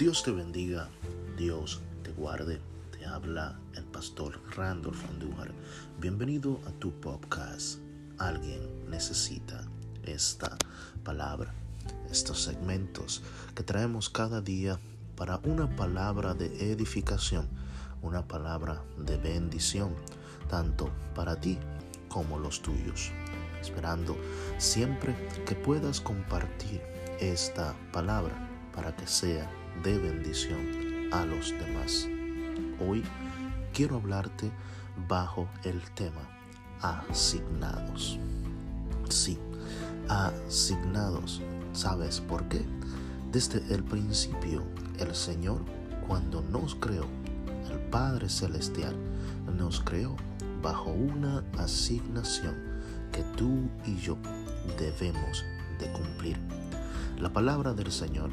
Dios te bendiga, Dios te guarde. Te habla el pastor Randolph Andújar. Bienvenido a tu podcast. Alguien necesita esta palabra, estos segmentos que traemos cada día para una palabra de edificación, una palabra de bendición, tanto para ti como los tuyos. Esperando siempre que puedas compartir esta palabra para que sea de bendición a los demás. Hoy quiero hablarte bajo el tema asignados. Sí, asignados. ¿Sabes por qué? Desde el principio, el Señor, cuando nos creó, el Padre Celestial, nos creó bajo una asignación que tú y yo debemos de cumplir. La palabra del Señor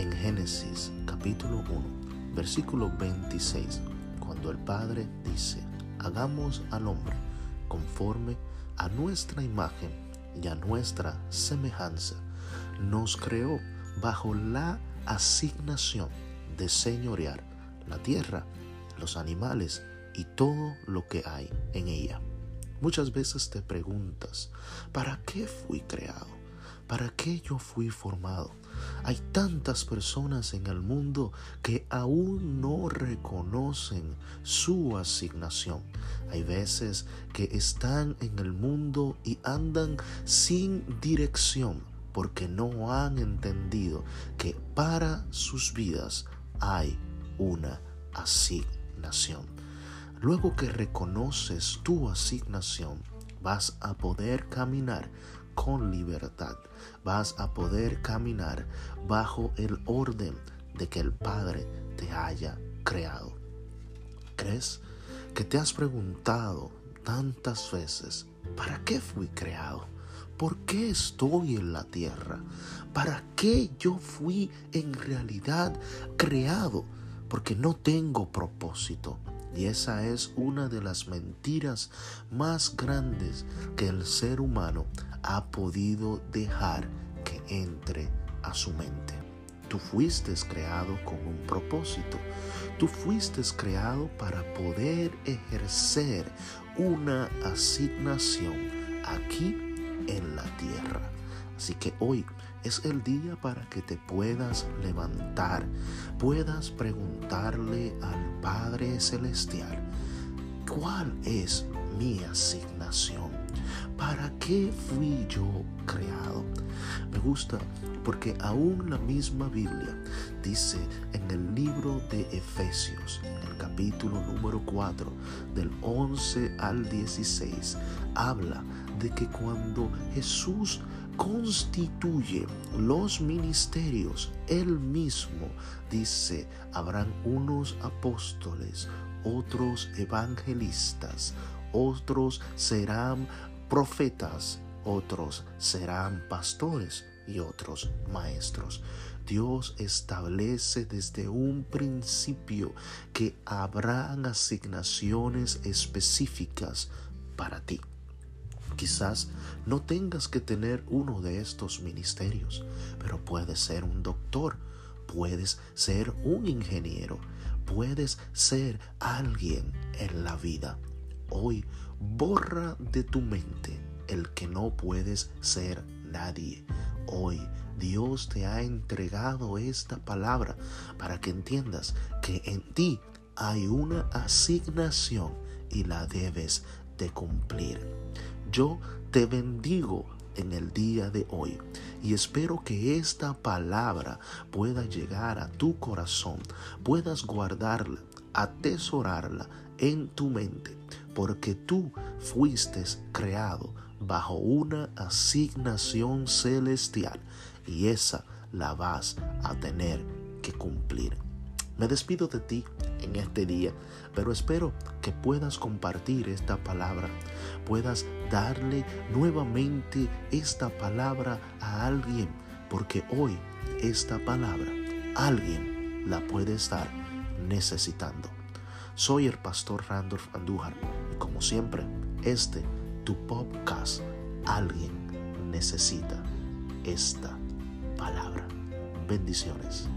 en Génesis capítulo 1, versículo 26, cuando el Padre dice, hagamos al hombre conforme a nuestra imagen y a nuestra semejanza, nos creó bajo la asignación de señorear la tierra, los animales y todo lo que hay en ella. Muchas veces te preguntas, ¿para qué fui creado? ¿Para qué yo fui formado? Hay tantas personas en el mundo que aún no reconocen su asignación. Hay veces que están en el mundo y andan sin dirección porque no han entendido que para sus vidas hay una asignación. Luego que reconoces tu asignación, vas a poder caminar con libertad. Vas a poder caminar bajo el orden de que el Padre te haya creado. ¿Crees que te has preguntado tantas veces, ¿para qué fui creado? ¿Por qué estoy en la tierra? ¿Para qué yo fui en realidad creado? Porque no tengo propósito. Y esa es una de las mentiras más grandes que el ser humano ha podido dejar que entre a su mente. Tú fuiste creado con un propósito. Tú fuiste creado para poder ejercer una asignación aquí. Así que hoy es el día para que te puedas levantar, puedas preguntarle al Padre Celestial, ¿cuál es mi asignación? ¿Para qué fui yo creado? Me gusta porque aún la misma Biblia dice en el libro de Efesios, en el capítulo número 4, del 11 al 16, habla de que cuando Jesús constituye los ministerios, él mismo dice, habrán unos apóstoles, otros evangelistas, otros serán profetas, otros serán pastores y otros maestros. Dios establece desde un principio que habrán asignaciones específicas para ti. Quizás no tengas que tener uno de estos ministerios, pero puedes ser un doctor, puedes ser un ingeniero, puedes ser alguien en la vida. Hoy borra de tu mente el que no puedes ser nadie. Hoy Dios te ha entregado esta palabra para que entiendas que en ti hay una asignación y la debes de cumplir. Yo te bendigo en el día de hoy y espero que esta palabra pueda llegar a tu corazón, puedas guardarla, atesorarla en tu mente porque tú fuiste creado bajo una asignación celestial y esa la vas a tener que cumplir. Me despido de ti en este día, pero espero que puedas compartir esta palabra, puedas darle nuevamente esta palabra a alguien, porque hoy esta palabra alguien la puede estar necesitando. Soy el pastor Randolph Andújar y como siempre, este, tu podcast, alguien necesita esta palabra. Bendiciones.